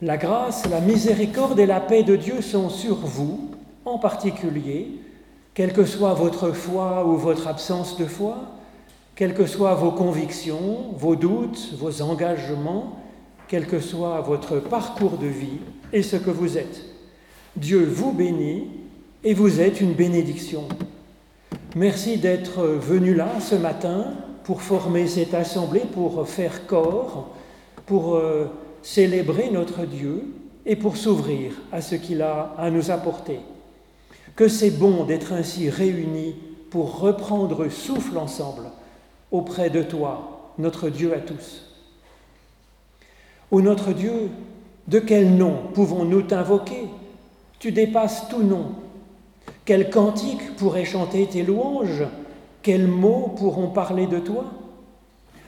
La grâce, la miséricorde et la paix de Dieu sont sur vous, en particulier, quelle que soit votre foi ou votre absence de foi, quelles que soient vos convictions, vos doutes, vos engagements, quel que soit votre parcours de vie et ce que vous êtes. Dieu vous bénit et vous êtes une bénédiction. Merci d'être venu là ce matin pour former cette assemblée, pour faire corps, pour euh, célébrer notre Dieu et pour s'ouvrir à ce qu'il a à nous apporter. Que c'est bon d'être ainsi réunis pour reprendre souffle ensemble auprès de toi, notre Dieu à tous. Ô notre Dieu, de quel nom pouvons-nous t'invoquer? Tu dépasses tout nom. Quel cantique pourrait chanter tes louanges? Quels mots pourront parler de toi?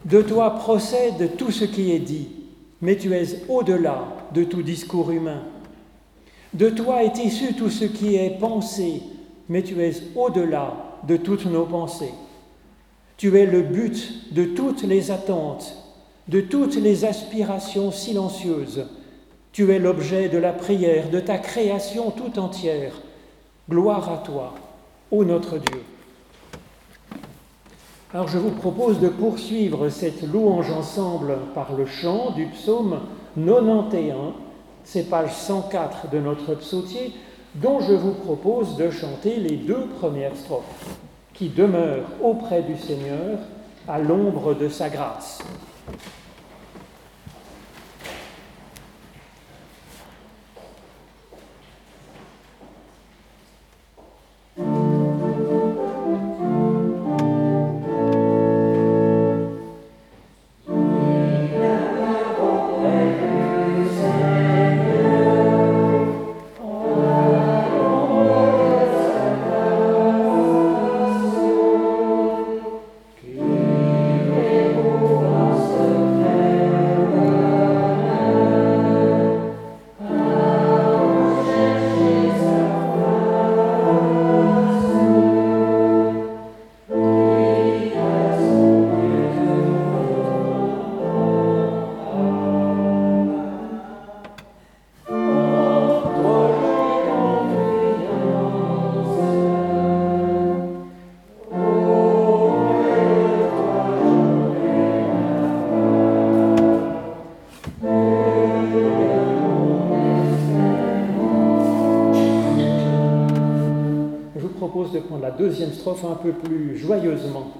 De toi procède tout ce qui est dit mais tu es au-delà de tout discours humain. De toi est issu tout ce qui est pensé, mais tu es au-delà de toutes nos pensées. Tu es le but de toutes les attentes, de toutes les aspirations silencieuses. Tu es l'objet de la prière, de ta création tout entière. Gloire à toi, ô notre Dieu. Alors je vous propose de poursuivre cette louange ensemble par le chant du psaume 91, c'est page 104 de notre psautier, dont je vous propose de chanter les deux premières strophes, qui demeurent auprès du Seigneur à l'ombre de sa grâce. Un peu plus joyeusement.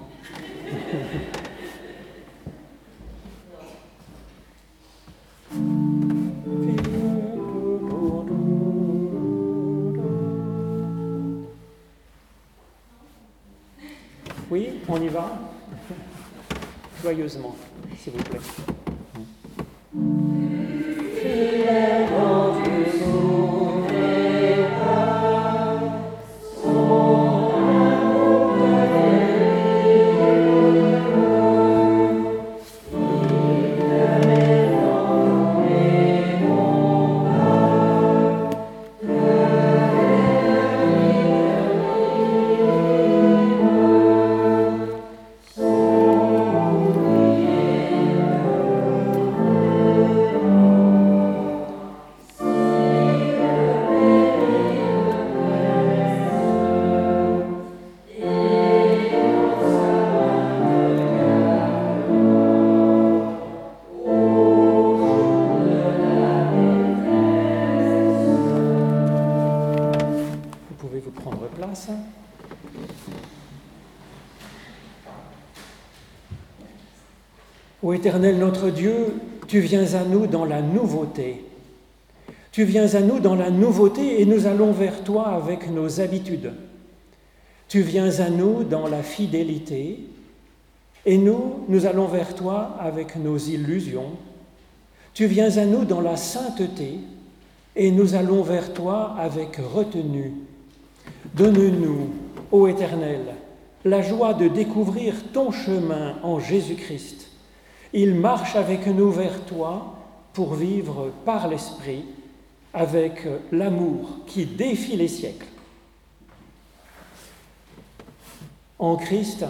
Oui, on y va Joyeusement, s'il vous plaît. Dieu, tu viens à nous dans la nouveauté. Tu viens à nous dans la nouveauté et nous allons vers toi avec nos habitudes. Tu viens à nous dans la fidélité et nous, nous allons vers toi avec nos illusions. Tu viens à nous dans la sainteté et nous allons vers toi avec retenue. Donne-nous, ô Éternel, la joie de découvrir ton chemin en Jésus-Christ il marche avec nous vers toi pour vivre par l'Esprit avec l'amour qui défie les siècles. En Christ,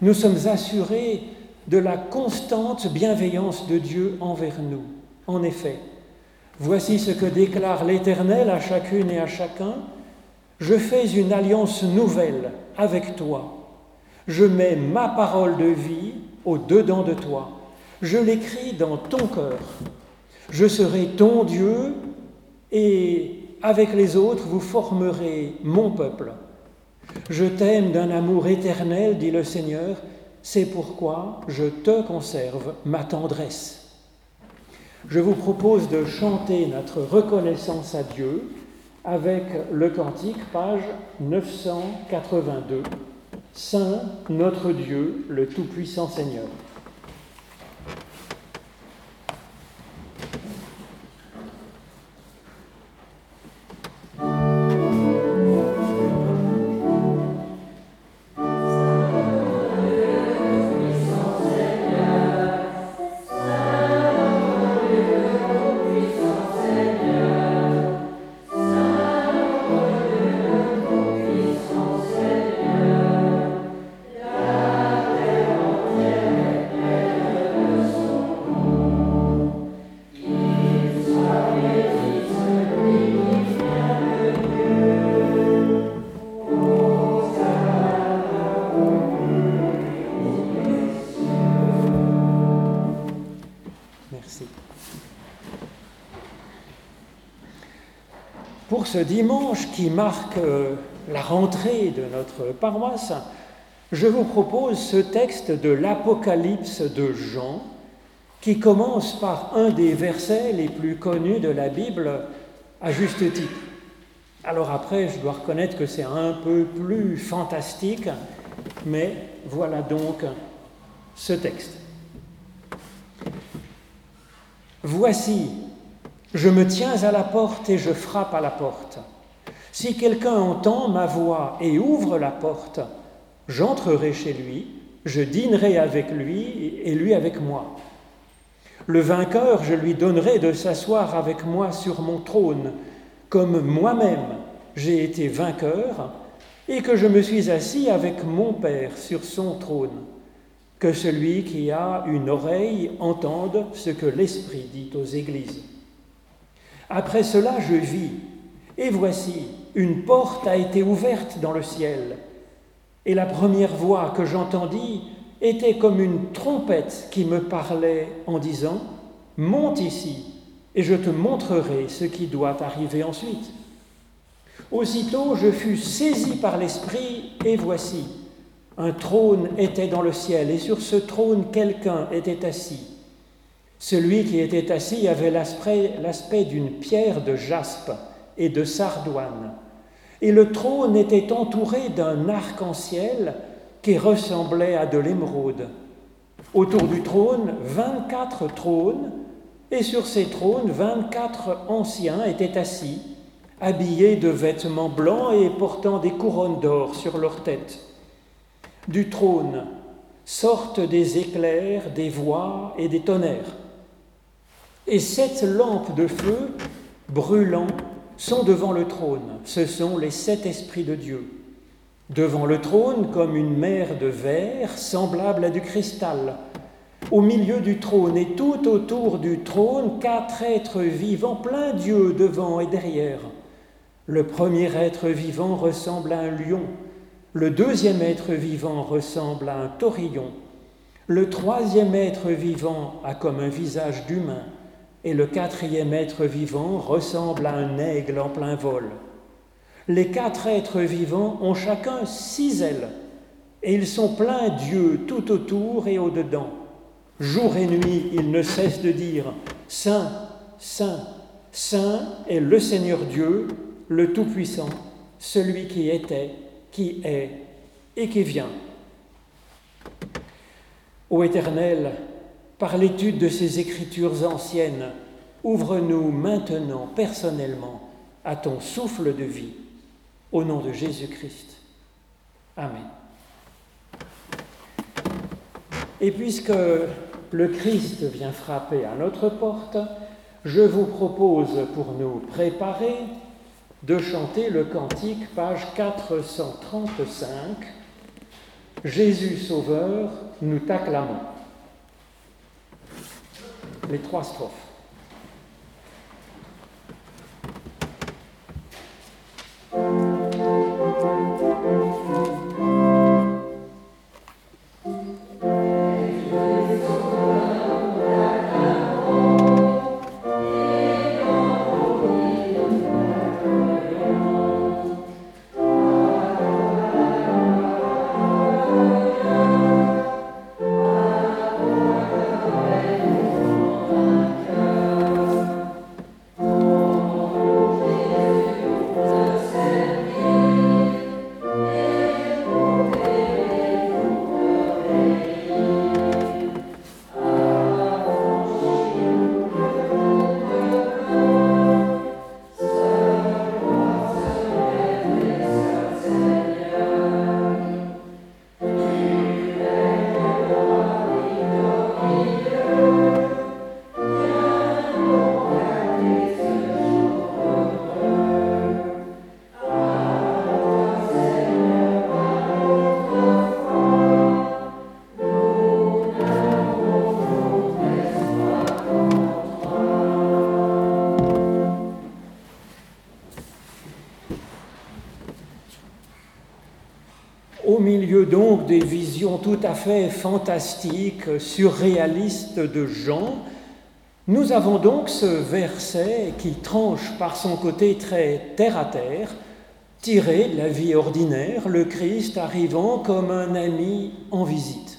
nous sommes assurés de la constante bienveillance de Dieu envers nous. En effet, Voici ce que déclare l'Éternel à chacune et à chacun. Je fais une alliance nouvelle avec toi. Je mets ma parole de vie au-dedans de toi. Je l'écris dans ton cœur. Je serai ton Dieu et avec les autres vous formerez mon peuple. Je t'aime d'un amour éternel, dit le Seigneur, c'est pourquoi je te conserve ma tendresse. Je vous propose de chanter notre reconnaissance à Dieu avec le cantique, page 982. Saint notre Dieu, le Tout-Puissant Seigneur. Ce dimanche qui marque euh, la rentrée de notre paroisse, je vous propose ce texte de l'Apocalypse de Jean qui commence par un des versets les plus connus de la Bible à juste titre. Alors après, je dois reconnaître que c'est un peu plus fantastique, mais voilà donc ce texte. Voici je me tiens à la porte et je frappe à la porte. Si quelqu'un entend ma voix et ouvre la porte, j'entrerai chez lui, je dînerai avec lui et lui avec moi. Le vainqueur, je lui donnerai de s'asseoir avec moi sur mon trône, comme moi-même j'ai été vainqueur et que je me suis assis avec mon Père sur son trône. Que celui qui a une oreille entende ce que l'Esprit dit aux églises. Après cela, je vis, et voici, une porte a été ouverte dans le ciel, et la première voix que j'entendis était comme une trompette qui me parlait en disant, Monte ici, et je te montrerai ce qui doit arriver ensuite. Aussitôt je fus saisi par l'Esprit, et voici, un trône était dans le ciel, et sur ce trône quelqu'un était assis. Celui qui était assis avait l'aspect d'une pierre de jaspe et de sardoine, et le trône était entouré d'un arc-en-ciel qui ressemblait à de l'émeraude. Autour du trône, 24 trônes, et sur ces trônes, 24 anciens étaient assis, habillés de vêtements blancs et portant des couronnes d'or sur leurs têtes. Du trône sortent des éclairs, des voix et des tonnerres. Et sept lampes de feu brûlant sont devant le trône. Ce sont les sept esprits de Dieu. Devant le trône, comme une mer de verre semblable à du cristal. Au milieu du trône et tout autour du trône, quatre êtres vivants, plein Dieu devant et derrière. Le premier être vivant ressemble à un lion. Le deuxième être vivant ressemble à un taurillon. Le troisième être vivant a comme un visage d'humain et le quatrième être vivant ressemble à un aigle en plein vol. Les quatre êtres vivants ont chacun six ailes, et ils sont pleins d'yeux tout autour et au-dedans. Jour et nuit, ils ne cessent de dire Saint, Saint, Saint est le Seigneur Dieu, le Tout-Puissant, celui qui était, qui est et qui vient. Ô Éternel, par l'étude de ces écritures anciennes, ouvre-nous maintenant personnellement à ton souffle de vie. Au nom de Jésus-Christ. Amen. Et puisque le Christ vient frapper à notre porte, je vous propose pour nous préparer de chanter le cantique, page 435. Jésus Sauveur, nous t'acclamons les trois strophes. Des visions tout à fait fantastiques, surréalistes de Jean, nous avons donc ce verset qui tranche par son côté très terre à terre, tiré de la vie ordinaire, le Christ arrivant comme un ami en visite.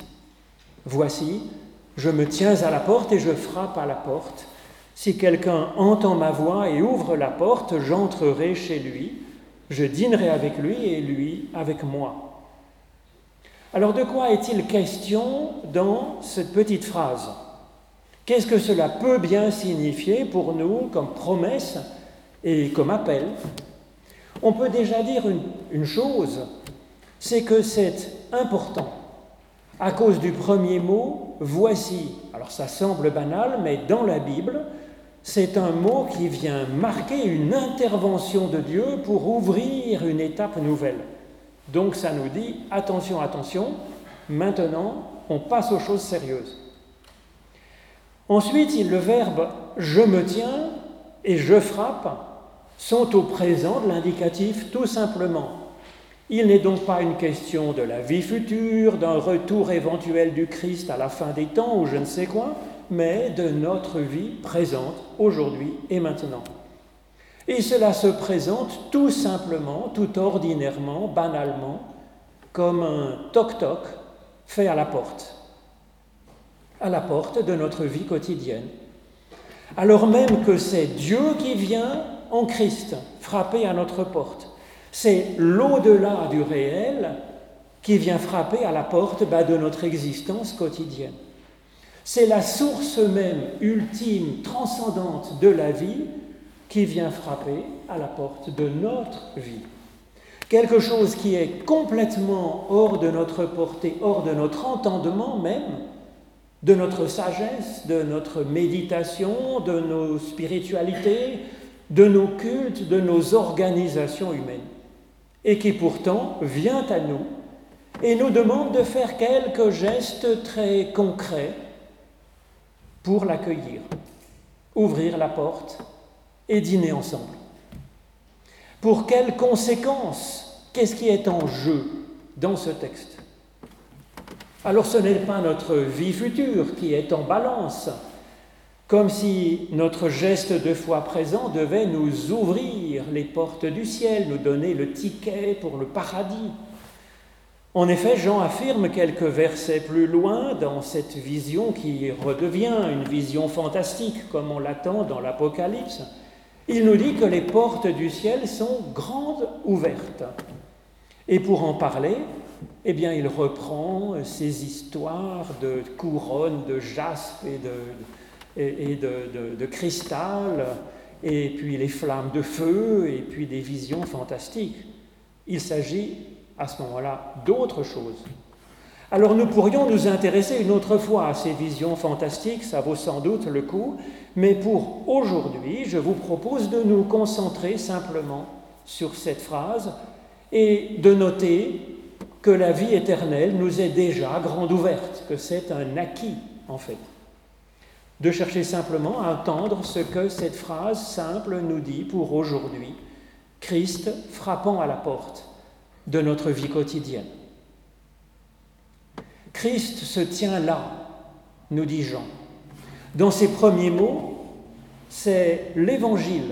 Voici, je me tiens à la porte et je frappe à la porte. Si quelqu'un entend ma voix et ouvre la porte, j'entrerai chez lui, je dînerai avec lui et lui avec moi. Alors de quoi est-il question dans cette petite phrase? Qu'est-ce que cela peut bien signifier pour nous comme promesse et comme appel? On peut déjà dire une, chose, c'est que c'est important. À cause du premier mot, voici. Alors ça semble banal, mais dans la Bible, c'est un mot qui vient marquer une intervention de Dieu pour ouvrir une étape nouvelle. Donc ça nous dit, attention, attention, maintenant on passe aux choses sérieuses. Ensuite, le verbe je me tiens et je frappe sont au présent de l'indicatif tout simplement. Il n'est donc pas une question de la vie future, d'un retour éventuel du Christ à la fin des temps ou je ne sais quoi, mais de notre vie présente, aujourd'hui et maintenant. Et cela se présente tout simplement, tout ordinairement, banalement, comme un toc-toc fait à la porte, à la porte de notre vie quotidienne. Alors même que c'est Dieu qui vient en Christ frapper à notre porte. C'est l'au-delà du réel qui vient frapper à la porte bah, de notre existence quotidienne. C'est la source même ultime, transcendante de la vie qui vient frapper à la porte de notre vie. Quelque chose qui est complètement hors de notre portée, hors de notre entendement même, de notre sagesse, de notre méditation, de nos spiritualités, de nos cultes, de nos organisations humaines, et qui pourtant vient à nous et nous demande de faire quelques gestes très concrets pour l'accueillir, ouvrir la porte et dîner ensemble. Pour quelles conséquences Qu'est-ce qui est en jeu dans ce texte? Alors ce n'est pas notre vie future qui est en balance, comme si notre geste de foi présent devait nous ouvrir les portes du ciel, nous donner le ticket pour le paradis. En effet, Jean affirme quelques versets plus loin dans cette vision qui redevient une vision fantastique comme on l'attend dans l'Apocalypse. Il nous dit que les portes du ciel sont grandes ouvertes. Et pour en parler, eh bien, il reprend ces histoires de couronnes de jaspe et de, de, de cristal, et puis les flammes de feu, et puis des visions fantastiques. Il s'agit à ce moment-là d'autres choses. Alors nous pourrions nous intéresser une autre fois à ces visions fantastiques, ça vaut sans doute le coup, mais pour aujourd'hui, je vous propose de nous concentrer simplement sur cette phrase et de noter que la vie éternelle nous est déjà grande ouverte, que c'est un acquis en fait. De chercher simplement à entendre ce que cette phrase simple nous dit pour aujourd'hui, Christ frappant à la porte de notre vie quotidienne. Christ se tient là, nous dit Jean. Dans ses premiers mots, c'est l'évangile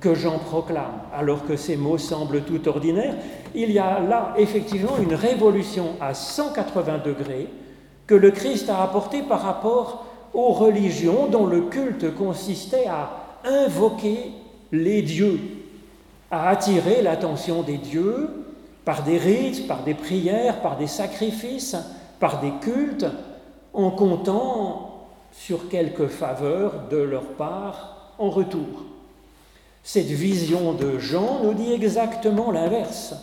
que Jean proclame, alors que ces mots semblent tout ordinaires. Il y a là effectivement une révolution à 180 degrés que le Christ a apportée par rapport aux religions dont le culte consistait à invoquer les dieux, à attirer l'attention des dieux par des rites, par des prières, par des sacrifices, par des cultes, en comptant sur quelques faveurs de leur part en retour. Cette vision de Jean nous dit exactement l'inverse.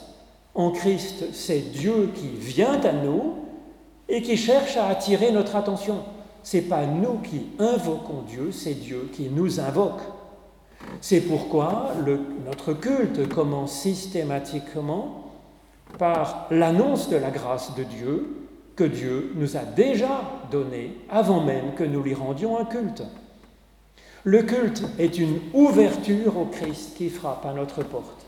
En Christ, c'est Dieu qui vient à nous et qui cherche à attirer notre attention. Ce n'est pas nous qui invoquons Dieu, c'est Dieu qui nous invoque. C'est pourquoi notre culte commence systématiquement par l'annonce de la grâce de Dieu que Dieu nous a déjà donnée avant même que nous lui rendions un culte. Le culte est une ouverture au Christ qui frappe à notre porte.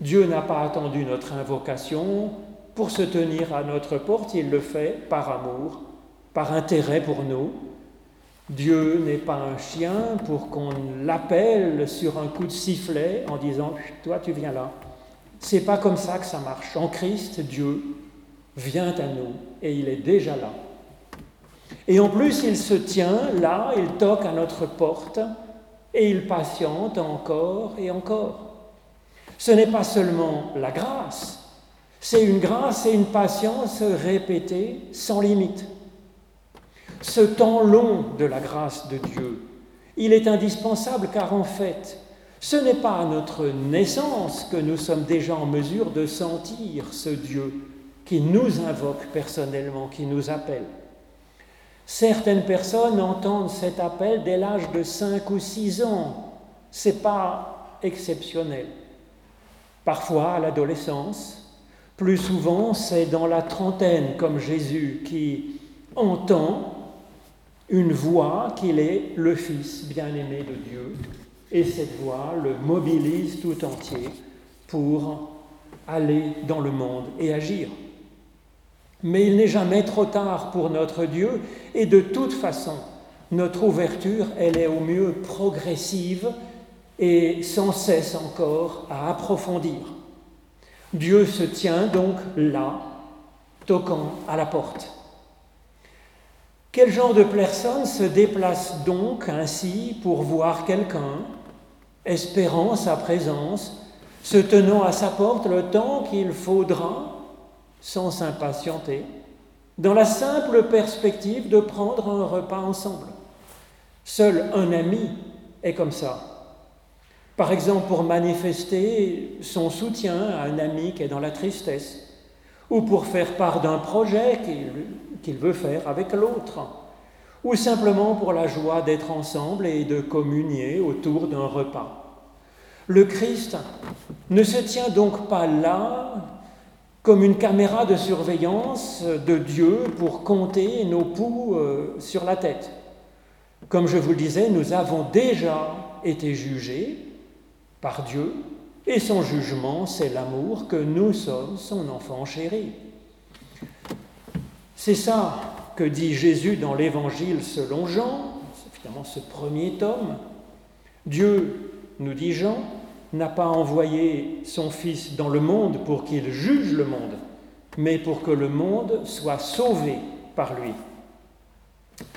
Dieu n'a pas attendu notre invocation pour se tenir à notre porte, il le fait par amour, par intérêt pour nous. Dieu n'est pas un chien pour qu'on l'appelle sur un coup de sifflet en disant Toi, tu viens là. C'est pas comme ça que ça marche. En Christ, Dieu vient à nous et il est déjà là. Et en plus, il se tient là, il toque à notre porte et il patiente encore et encore. Ce n'est pas seulement la grâce, c'est une grâce et une patience répétées sans limite. Ce temps long de la grâce de Dieu, il est indispensable car en fait, ce n'est pas à notre naissance que nous sommes déjà en mesure de sentir ce Dieu qui nous invoque personnellement, qui nous appelle. Certaines personnes entendent cet appel dès l'âge de 5 ou 6 ans. C'est pas exceptionnel. Parfois à l'adolescence, plus souvent c'est dans la trentaine comme Jésus qui entend une voix qu'il est le Fils bien-aimé de Dieu et cette voix le mobilise tout entier pour aller dans le monde et agir. Mais il n'est jamais trop tard pour notre Dieu et de toute façon, notre ouverture, elle est au mieux progressive et sans cesse encore à approfondir. Dieu se tient donc là, toquant à la porte. Quel genre de personne se déplace donc ainsi pour voir quelqu'un, espérant sa présence, se tenant à sa porte le temps qu'il faudra sans s'impatienter, dans la simple perspective de prendre un repas ensemble. Seul un ami est comme ça. Par exemple, pour manifester son soutien à un ami qui est dans la tristesse, ou pour faire part d'un projet qu'il veut faire avec l'autre, ou simplement pour la joie d'être ensemble et de communier autour d'un repas. Le Christ ne se tient donc pas là comme une caméra de surveillance de Dieu pour compter nos poux euh, sur la tête. Comme je vous le disais, nous avons déjà été jugés par Dieu, et son jugement, c'est l'amour que nous sommes son enfant chéri. C'est ça que dit Jésus dans l'Évangile selon Jean, finalement ce premier tome. Dieu, nous dit Jean, n'a pas envoyé son Fils dans le monde pour qu'il juge le monde, mais pour que le monde soit sauvé par lui.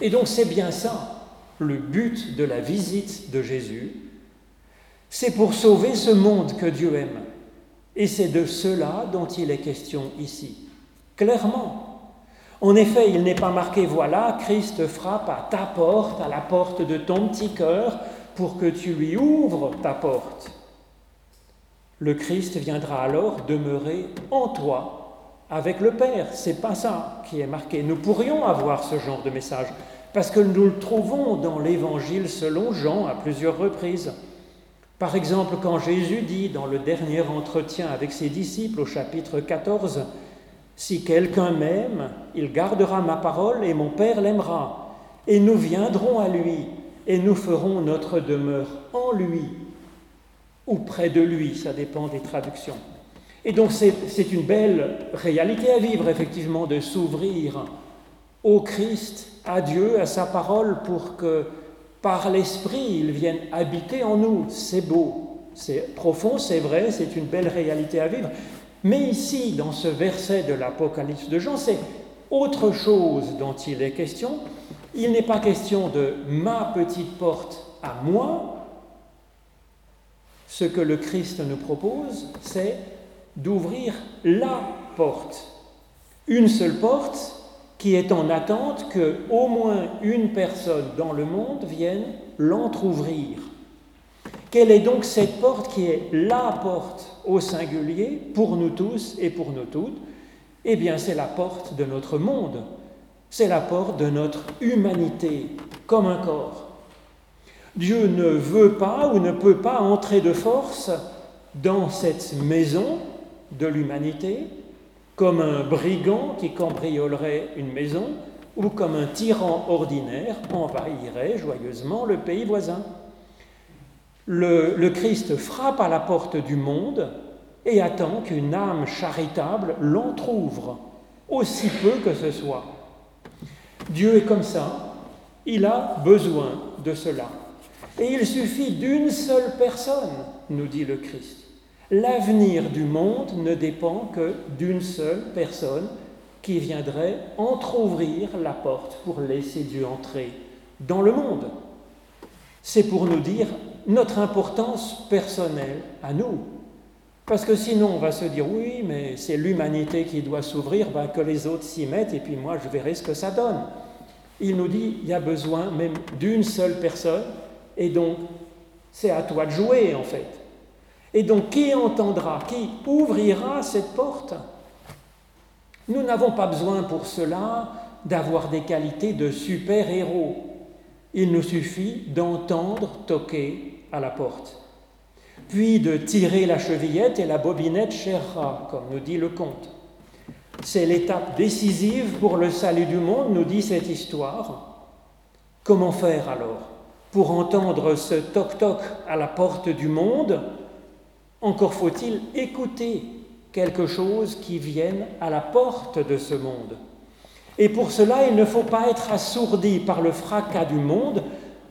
Et donc c'est bien ça, le but de la visite de Jésus. C'est pour sauver ce monde que Dieu aime. Et c'est de cela dont il est question ici, clairement. En effet, il n'est pas marqué, voilà, Christ frappe à ta porte, à la porte de ton petit cœur, pour que tu lui ouvres ta porte. Le Christ viendra alors demeurer en toi avec le Père. C'est pas ça qui est marqué. Nous pourrions avoir ce genre de message parce que nous le trouvons dans l'Évangile selon Jean à plusieurs reprises. Par exemple, quand Jésus dit dans le dernier entretien avec ses disciples au chapitre 14, Si quelqu'un m'aime, il gardera ma parole et mon Père l'aimera, et nous viendrons à lui, et nous ferons notre demeure en lui ou près de lui, ça dépend des traductions. Et donc c'est une belle réalité à vivre, effectivement, de s'ouvrir au Christ, à Dieu, à sa parole, pour que par l'Esprit, il vienne habiter en nous. C'est beau, c'est profond, c'est vrai, c'est une belle réalité à vivre. Mais ici, dans ce verset de l'Apocalypse de Jean, c'est autre chose dont il est question. Il n'est pas question de ma petite porte à moi, ce que le Christ nous propose, c'est d'ouvrir la porte. Une seule porte qui est en attente que au moins une personne dans le monde vienne l'entr'ouvrir. Quelle est donc cette porte qui est la porte au singulier pour nous tous et pour nous toutes? Eh bien, c'est la porte de notre monde, c'est la porte de notre humanité comme un corps. Dieu ne veut pas ou ne peut pas entrer de force dans cette maison de l'humanité comme un brigand qui cambriolerait une maison ou comme un tyran ordinaire envahirait joyeusement le pays voisin. Le, le Christ frappe à la porte du monde et attend qu'une âme charitable l'entr'ouvre, aussi peu que ce soit. Dieu est comme ça, il a besoin de cela. Et il suffit d'une seule personne, nous dit le Christ. L'avenir du monde ne dépend que d'une seule personne qui viendrait entr'ouvrir la porte pour laisser Dieu entrer dans le monde. C'est pour nous dire notre importance personnelle à nous. Parce que sinon, on va se dire oui, mais c'est l'humanité qui doit s'ouvrir, ben, que les autres s'y mettent, et puis moi, je verrai ce que ça donne. Il nous dit il y a besoin même d'une seule personne, et donc c'est à toi de jouer en fait. Et donc, qui entendra, qui ouvrira cette porte? Nous n'avons pas besoin pour cela d'avoir des qualités de super-héros. Il nous suffit d'entendre toquer à la porte, puis de tirer la chevillette et la bobinette cherra, comme nous dit le conte. C'est l'étape décisive pour le salut du monde, nous dit cette histoire. Comment faire alors? Pour entendre ce toc-toc à la porte du monde encore faut-il écouter quelque chose qui vienne à la porte de ce monde. Et pour cela, il ne faut pas être assourdi par le fracas du monde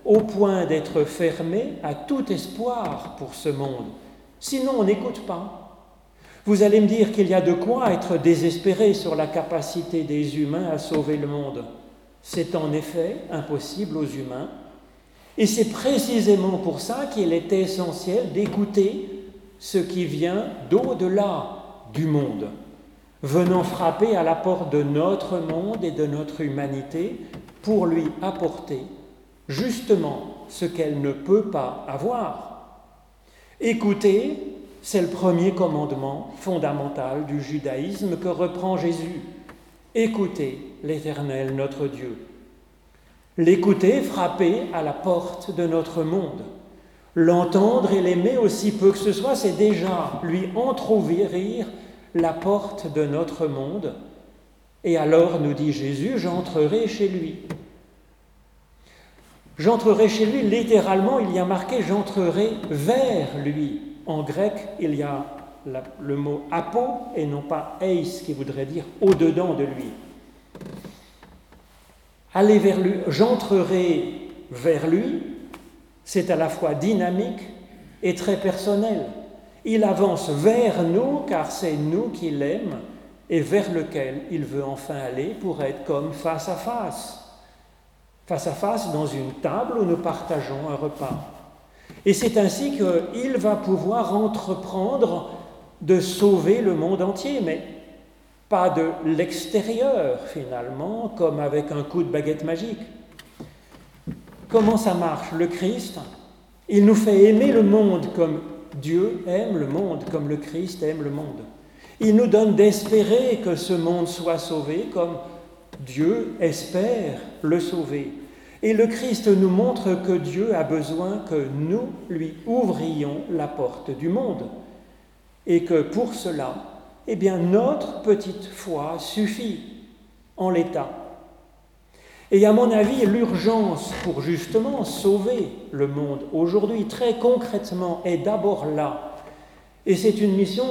au point d'être fermé à tout espoir pour ce monde. Sinon, on n'écoute pas. Vous allez me dire qu'il y a de quoi être désespéré sur la capacité des humains à sauver le monde. C'est en effet impossible aux humains. Et c'est précisément pour ça qu'il est essentiel d'écouter ce qui vient d'au-delà du monde, venant frapper à la porte de notre monde et de notre humanité pour lui apporter justement ce qu'elle ne peut pas avoir. Écoutez, c'est le premier commandement fondamental du judaïsme que reprend Jésus. Écoutez l'Éternel notre Dieu. L'écouter frapper à la porte de notre monde. L'entendre et l'aimer aussi peu que ce soit, c'est déjà lui entr'ouvrir la porte de notre monde. Et alors, nous dit Jésus, j'entrerai chez lui. J'entrerai chez lui, littéralement, il y a marqué j'entrerai vers lui. En grec, il y a le mot apo et non pas eis qui voudrait dire au-dedans de lui. Aller vers lui, j'entrerai vers lui, c'est à la fois dynamique et très personnel. Il avance vers nous car c'est nous qu'il aime et vers lequel il veut enfin aller pour être comme face à face. Face à face dans une table où nous partageons un repas. Et c'est ainsi qu'il va pouvoir entreprendre de sauver le monde entier, mais pas de l'extérieur finalement, comme avec un coup de baguette magique. Comment ça marche Le Christ, il nous fait aimer le monde comme Dieu aime le monde, comme le Christ aime le monde. Il nous donne d'espérer que ce monde soit sauvé comme Dieu espère le sauver. Et le Christ nous montre que Dieu a besoin que nous lui ouvrions la porte du monde. Et que pour cela, eh bien, notre petite foi suffit en l'état. Et à mon avis, l'urgence pour justement sauver le monde aujourd'hui, très concrètement, est d'abord là. Et c'est une mission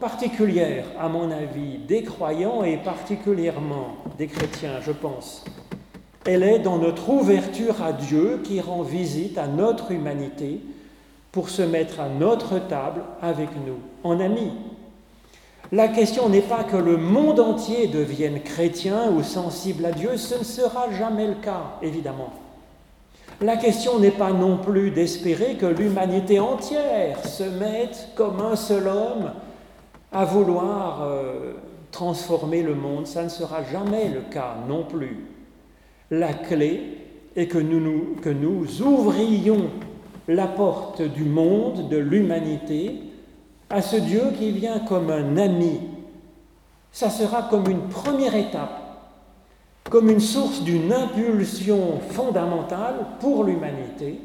particulière, à mon avis, des croyants et particulièrement des chrétiens, je pense. Elle est dans notre ouverture à Dieu qui rend visite à notre humanité pour se mettre à notre table avec nous, en amis, la question n'est pas que le monde entier devienne chrétien ou sensible à Dieu, ce ne sera jamais le cas, évidemment. La question n'est pas non plus d'espérer que l'humanité entière se mette comme un seul homme à vouloir euh, transformer le monde. Ça ne sera jamais le cas non plus. La clé est que que nous ouvrions la porte du monde, de l'humanité, à ce Dieu qui vient comme un ami. Ça sera comme une première étape, comme une source d'une impulsion fondamentale pour l'humanité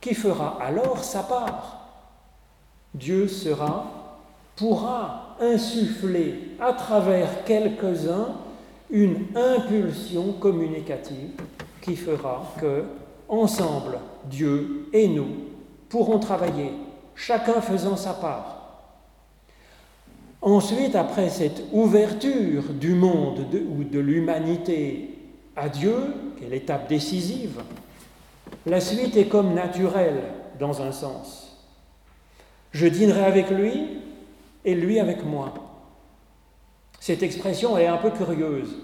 qui fera alors sa part. Dieu sera, pourra insuffler à travers quelques-uns une impulsion communicative qui fera que, ensemble, Dieu et nous pourrons travailler, chacun faisant sa part Ensuite, après cette ouverture du monde ou de l'humanité à Dieu, qui est l'étape décisive, la suite est comme naturelle dans un sens. Je dînerai avec lui et lui avec moi. Cette expression est un peu curieuse,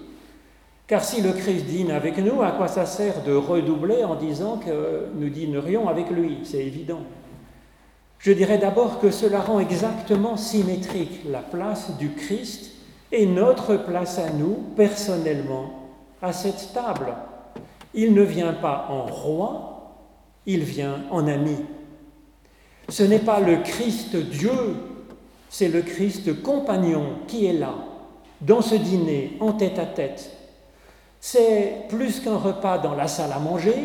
car si le Christ dîne avec nous, à quoi ça sert de redoubler en disant que nous dînerions avec lui? C'est évident. Je dirais d'abord que cela rend exactement symétrique la place du Christ et notre place à nous, personnellement, à cette table. Il ne vient pas en roi, il vient en ami. Ce n'est pas le Christ Dieu, c'est le Christ compagnon qui est là, dans ce dîner, en tête à tête. C'est plus qu'un repas dans la salle à manger,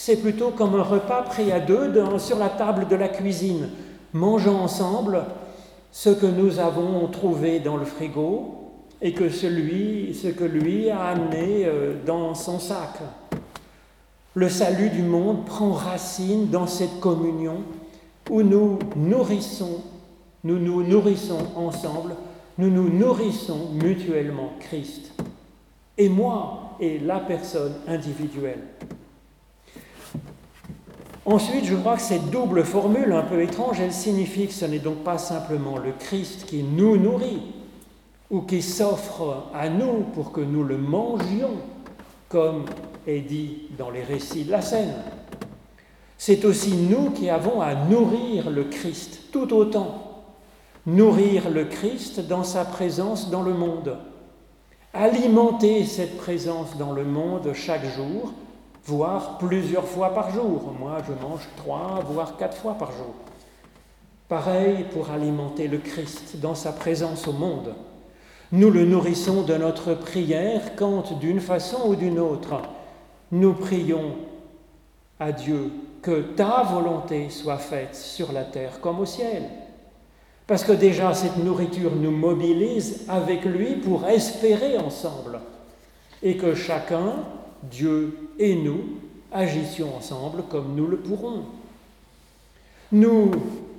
c'est plutôt comme un repas pris à deux sur la table de la cuisine, mangeant ensemble ce que nous avons trouvé dans le frigo et ce que lui a amené euh, dans son sac. Le salut du monde prend racine dans cette communion où nous nourrissons, nous nous nourrissons ensemble, nous nous nourrissons mutuellement Christ. Et moi et la personne individuelle. Ensuite, je crois que cette double formule un peu étrange, elle signifie que ce n'est donc pas simplement le Christ qui nous nourrit ou qui s'offre à nous pour que nous le mangions, comme est dit dans les récits de la scène. C'est aussi nous qui avons à nourrir le Christ tout autant. Nourrir le Christ dans sa présence dans le monde. Alimenter cette présence dans le monde chaque jour voire plusieurs fois par jour. Moi, je mange trois, voire quatre fois par jour. Pareil pour alimenter le Christ dans sa présence au monde. Nous le nourrissons de notre prière quand, d'une façon ou d'une autre, nous prions à Dieu que ta volonté soit faite sur la terre comme au ciel. Parce que déjà cette nourriture nous mobilise avec lui pour espérer ensemble et que chacun Dieu et nous agissions ensemble comme nous le pourrons. Nous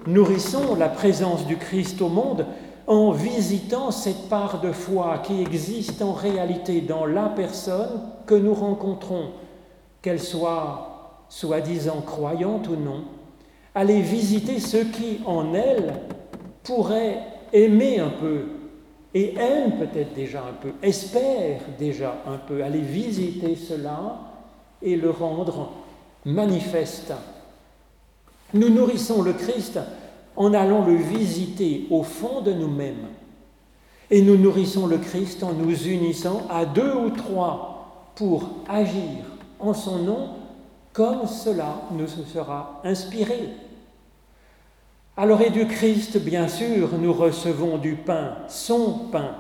nourrissons la présence du Christ au monde en visitant cette part de foi qui existe en réalité dans la personne que nous rencontrons, qu'elle soit soi-disant croyante ou non, aller visiter ceux qui en elle pourraient aimer un peu et aime peut-être déjà un peu, espère déjà un peu aller visiter cela et le rendre manifeste. Nous nourrissons le Christ en allant le visiter au fond de nous-mêmes. Et nous nourrissons le Christ en nous unissant à deux ou trois pour agir en son nom comme cela nous sera inspiré. Alors et du Christ, bien sûr, nous recevons du pain, son pain,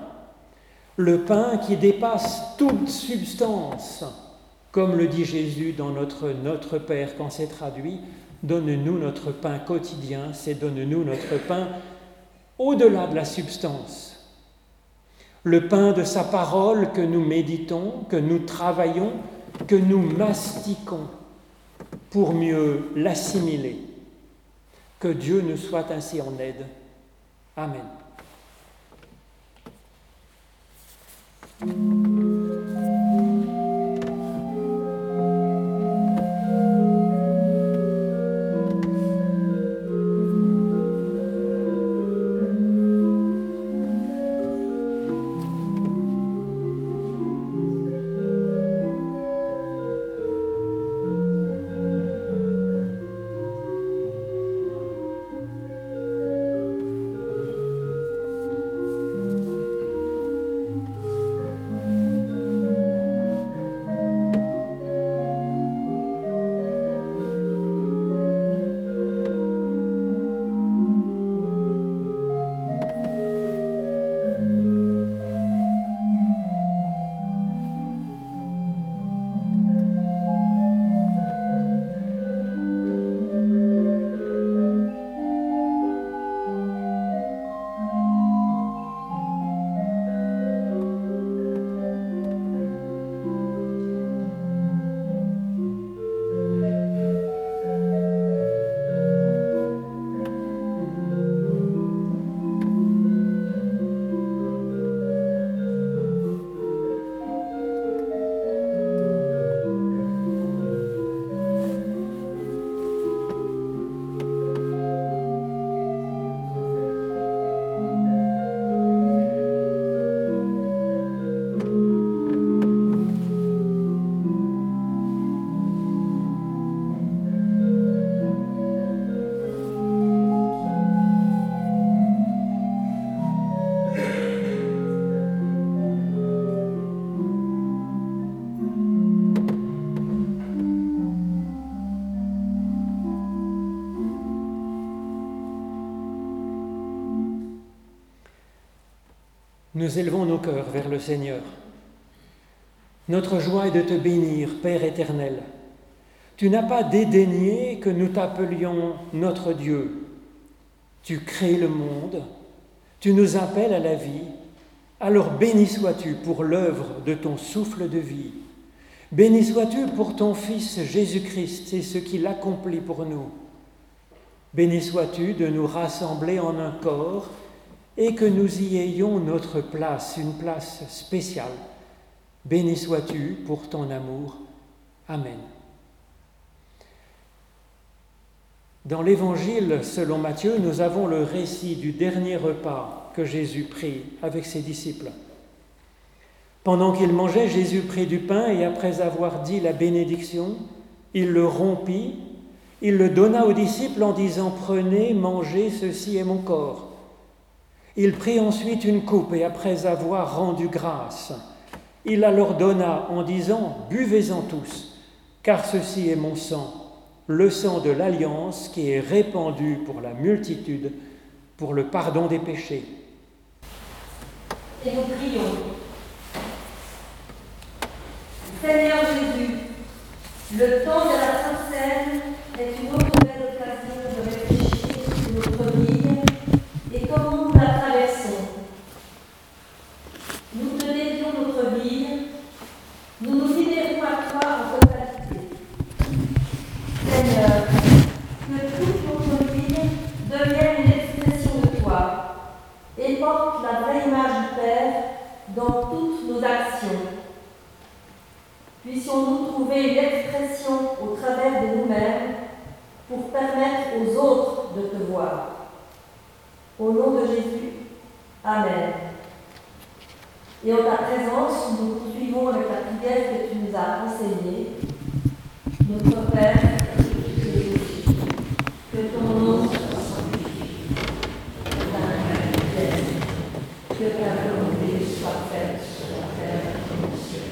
le pain qui dépasse toute substance, comme le dit Jésus dans notre Notre Père quand c'est traduit, donne-nous notre pain quotidien, c'est donne-nous notre pain au-delà de la substance. Le pain de sa parole que nous méditons, que nous travaillons, que nous mastiquons pour mieux l'assimiler. Que Dieu nous soit ainsi en aide. Amen. Nous élevons nos cœurs vers le Seigneur. Notre joie est de te bénir, Père éternel. Tu n'as pas dédaigné que nous t'appelions notre Dieu. Tu crées le monde, tu nous appelles à la vie, alors béni sois-tu pour l'œuvre de ton souffle de vie. Béni sois-tu pour ton Fils Jésus-Christ et ce qu'il accomplit pour nous. Béni sois-tu de nous rassembler en un corps et que nous y ayons notre place, une place spéciale. Béni sois-tu pour ton amour. Amen. Dans l'Évangile selon Matthieu, nous avons le récit du dernier repas que Jésus prit avec ses disciples. Pendant qu'il mangeait, Jésus prit du pain et après avoir dit la bénédiction, il le rompit, il le donna aux disciples en disant Prenez, mangez, ceci est mon corps. Il prit ensuite une coupe et après avoir rendu grâce, il la leur donna en disant Buvez-en tous, car ceci est mon sang, le sang de l'alliance qui est répandu pour la multitude pour le pardon des péchés. Et nous prions. Seigneur Jésus, le temps de la Sainte est une autre belle occasion de réfléchir sur notre vie et comment nous la traversons. Nous te dédions notre vie, nous nous libérons à toi en totalité. Seigneur, que toute notre vie devienne une expression de toi et porte la vraie image du Père dans toutes nos actions. Puissions-nous trouver une expression au travers de nous-mêmes pour permettre aux autres de te voir. Au nom de Jésus, Amen. Et en ta présence, nous poursuivons avec la que tu nous as enseignée. Notre Père, que ton nom soit sanctifié, que ta règne vienne, que ta volonté soit faite sur la terre comme au ciel.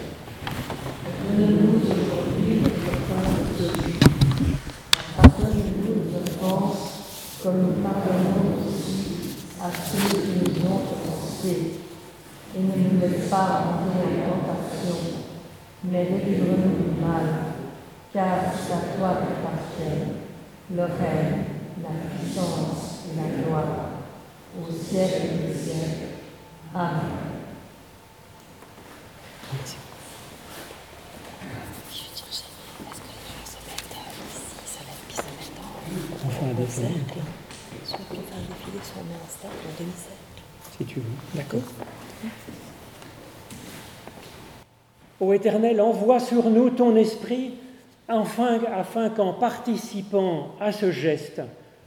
Donne-nous aujourd'hui notre pain de Pardonne-nous nos offenses, comme nous pardonnons aussi à ceux qui nous ont offensés. Et ne nous laisse pas entrer en tentation, mais délivre-nous du mal, car c'est à toi qu'appartiennent le règne, la puissance et la gloire, au siècle des siècles. Amen. On fait un défilé. Soit on fait en si tu veux. D'accord. Ô Éternel, envoie sur nous ton esprit, enfin, afin qu'en participant à ce geste,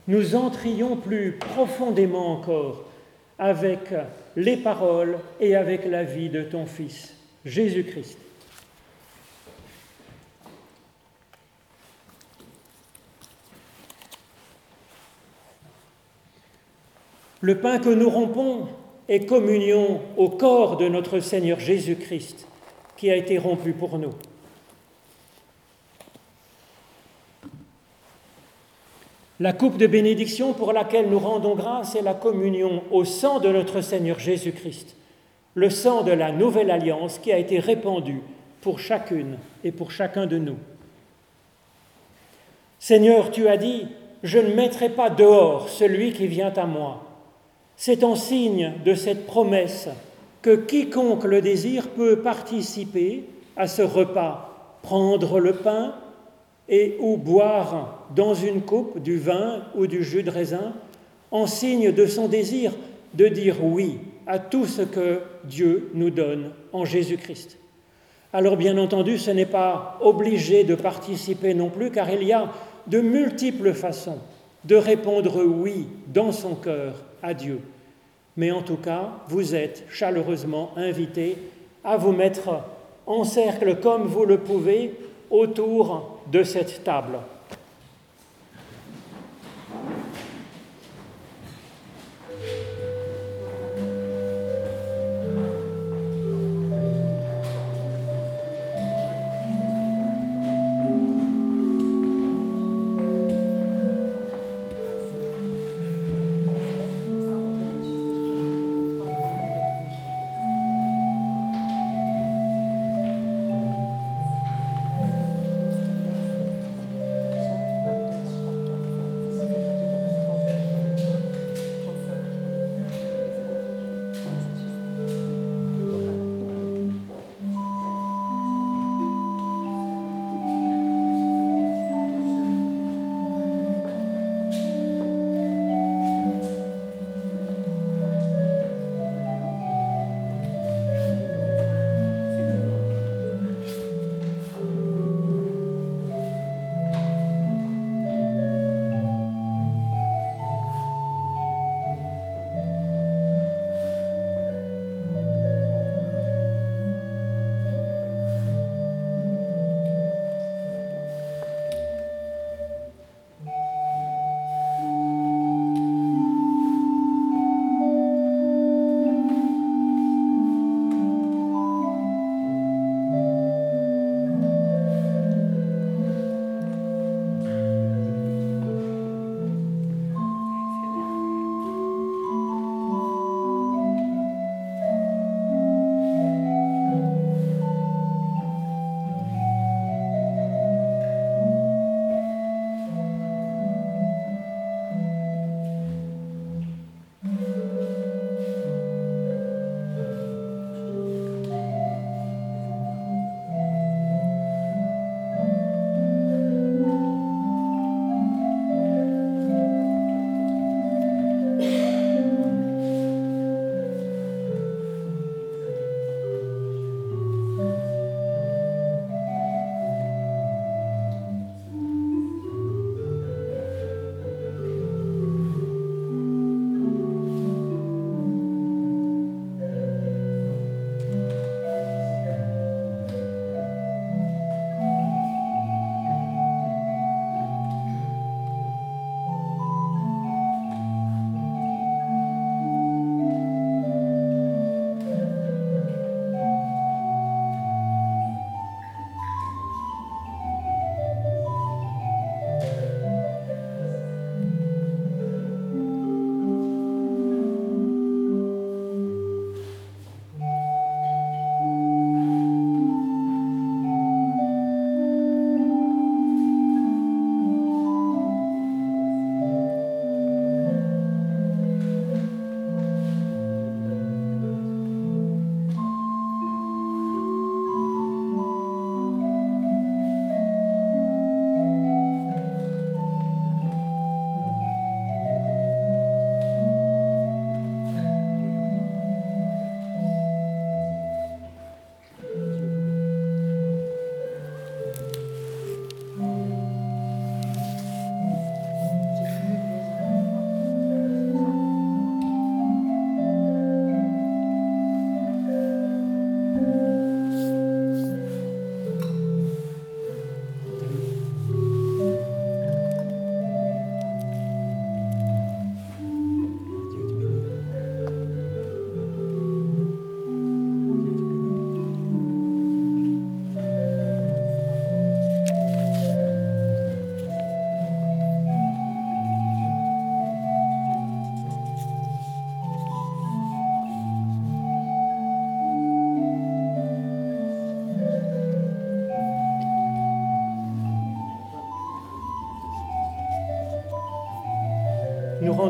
nous entrions plus profondément encore avec les paroles et avec la vie de ton Fils, Jésus-Christ. Le pain que nous rompons est communion au corps de notre Seigneur Jésus-Christ qui a été rompu pour nous. La coupe de bénédiction pour laquelle nous rendons grâce est la communion au sang de notre Seigneur Jésus-Christ, le sang de la nouvelle alliance qui a été répandu pour chacune et pour chacun de nous. Seigneur, tu as dit, je ne mettrai pas dehors celui qui vient à moi. C'est en signe de cette promesse que quiconque le désire peut participer à ce repas, prendre le pain et ou boire dans une coupe du vin ou du jus de raisin, en signe de son désir de dire oui à tout ce que Dieu nous donne en Jésus-Christ. Alors bien entendu, ce n'est pas obligé de participer non plus, car il y a de multiples façons de répondre oui dans son cœur à Dieu. Mais en tout cas, vous êtes chaleureusement invités à vous mettre en cercle comme vous le pouvez autour de cette table.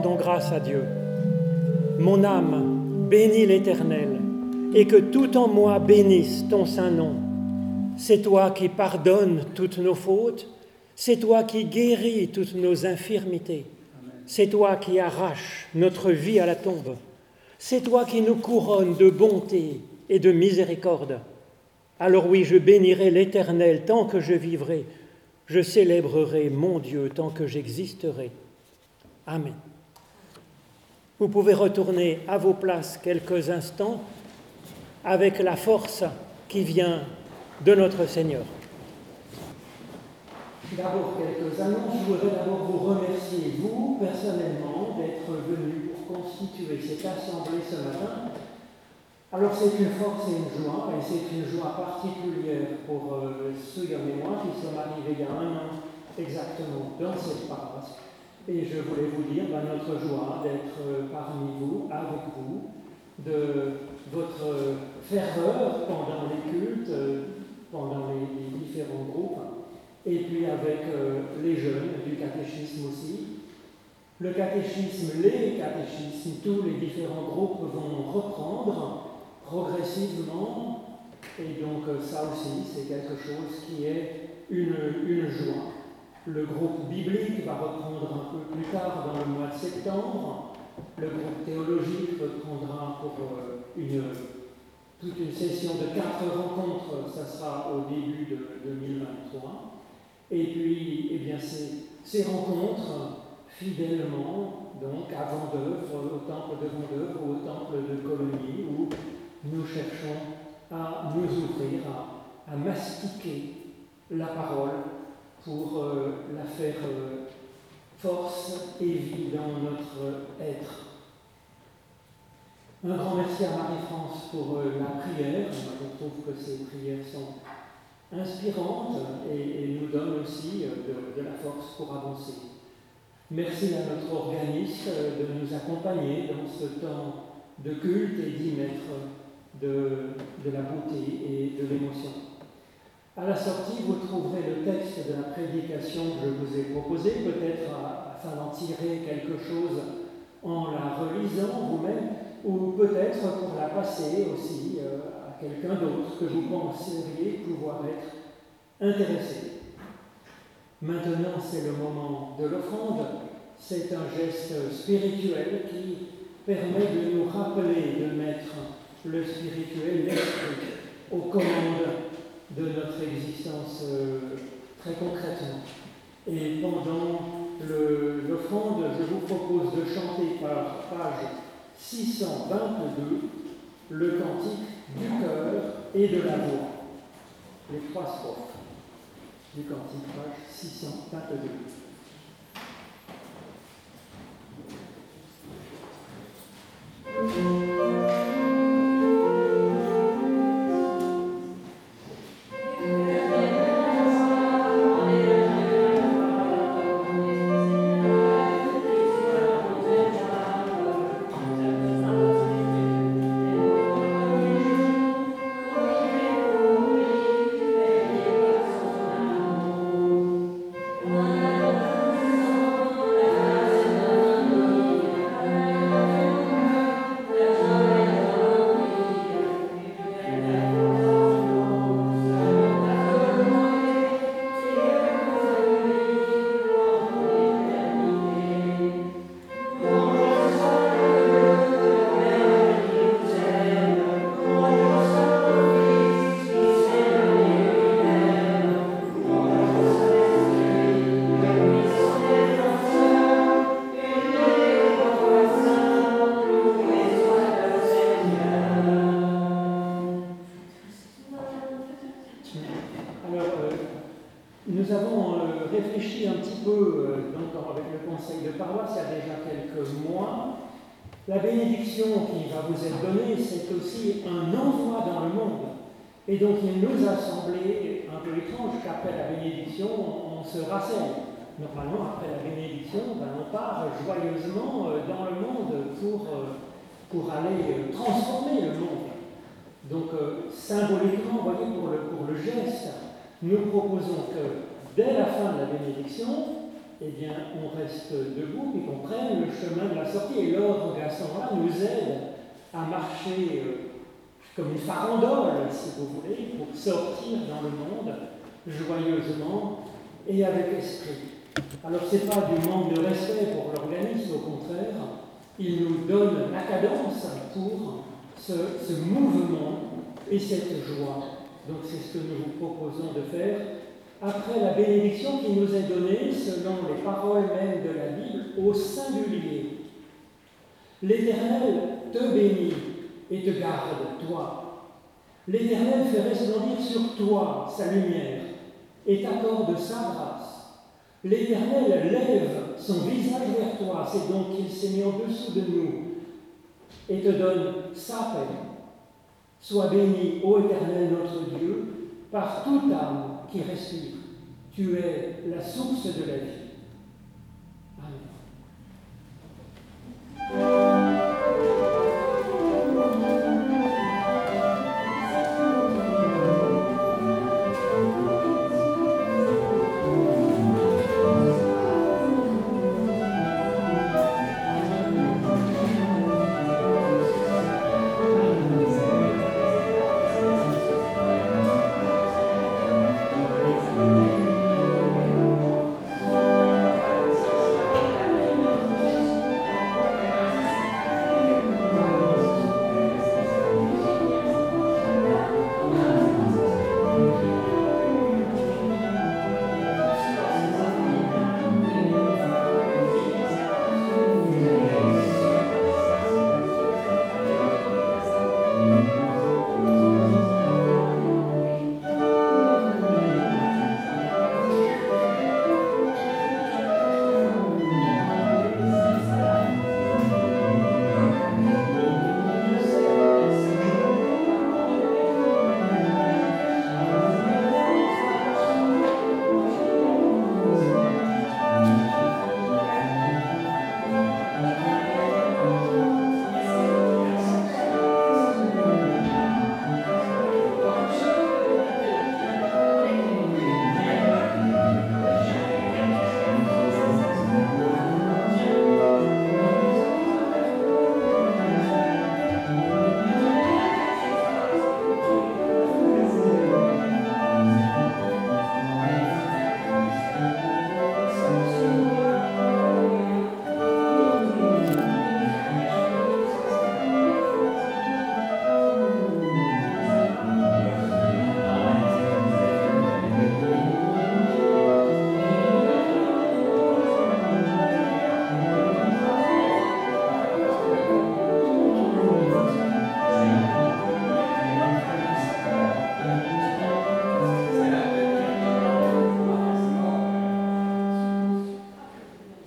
Grâce à Dieu. Mon âme bénit l'Éternel, et que tout en moi bénisse ton saint nom. C'est toi qui pardonnes toutes nos fautes, c'est toi qui guéris toutes nos infirmités, c'est toi qui arraches notre vie à la tombe, c'est toi qui nous couronnes de bonté et de miséricorde. Alors oui, je bénirai l'Éternel tant que je vivrai, je célébrerai mon Dieu tant que j'existerai. Amen. Vous pouvez retourner à vos places quelques instants avec la force qui vient de notre Seigneur. D'abord quelques annonces. Je voudrais d'abord vous remercier, vous, personnellement, d'être venu pour constituer cette assemblée ce matin. Alors c'est une force et une joie, et c'est une joie particulière pour euh, ceux et moi qui sommes arrivés il y a un an exactement dans cette paroisse. Et je voulais vous dire ben, notre joie d'être euh, parmi vous, avec vous, de votre ferveur pendant les cultes, euh, pendant les, différents groupes, et puis avec les jeunes du catéchisme aussi. Le catéchisme, les catéchismes, tous les différents groupes vont reprendre progressivement, et donc euh, ça aussi c'est quelque chose qui est une joie. Le groupe biblique va reprendre un peu plus tard dans le mois de septembre. Le groupe théologique reprendra pour euh, une, toute une session de quatre rencontres, ça sera au début de 2023. Et puis, eh bien, ces, ces rencontres, fidèlement, donc à Vendœuvre, au temple de Vendœuvre, au temple de Colonie, où nous cherchons à nous ouvrir, à, mastiquer la parole pour euh, la faire euh, force et vie dans notre être. Un grand merci à Marie-France pour euh, la prière. je trouve que ces prières sont inspirantes et, nous donnent aussi de, de, la force pour avancer. Merci à notre organisme de nous accompagner dans ce temps de culte et d'y mettre de, la beauté et de l'émotion. À la sortie, vous trouverez le texte de la prédication que je vous ai proposé, peut-être afin d'en tirer quelque chose en la relisant vous-même, ou peut-être pour la passer aussi euh, à quelqu'un d'autre que vous penseriez pouvoir être intéressé. Maintenant, c'est le moment de l'offrande. C'est un geste spirituel qui permet de nous rappeler de mettre le spirituel, l'esprit, aux commandes de notre existence euh, très concrètement. Et pendant l'offrande, je vous propose de chanter par page 622 le cantique du cœur et de la voix. Les trois strophes du cantique, page 622. On reste debout et qu'on prenne le chemin de la sortie. Et l'ordre à ce moment-là nous aide à marcher euh, comme une farandole, si vous voulez, pour sortir dans le monde joyeusement et avec esprit. Alors ce n'est pas du manque de respect pour l'organisme, au contraire, il nous donne la cadence pour ce mouvement et cette joie. Donc c'est ce que nous vous proposons de faire après la bénédiction qui nous est donnée selon les paroles mêmes de la Bible au singulier. L'Éternel te bénit et te garde, toi. L'Éternel fait resplendir sur toi sa lumière et t'accorde sa grâce. L'Éternel lève son visage vers toi, c'est donc qu'il s'est mis en dessous de nous et te donne sa paix. Sois béni, ô Éternel notre Dieu, par toute âme qui respire. Tu es la source de la vie.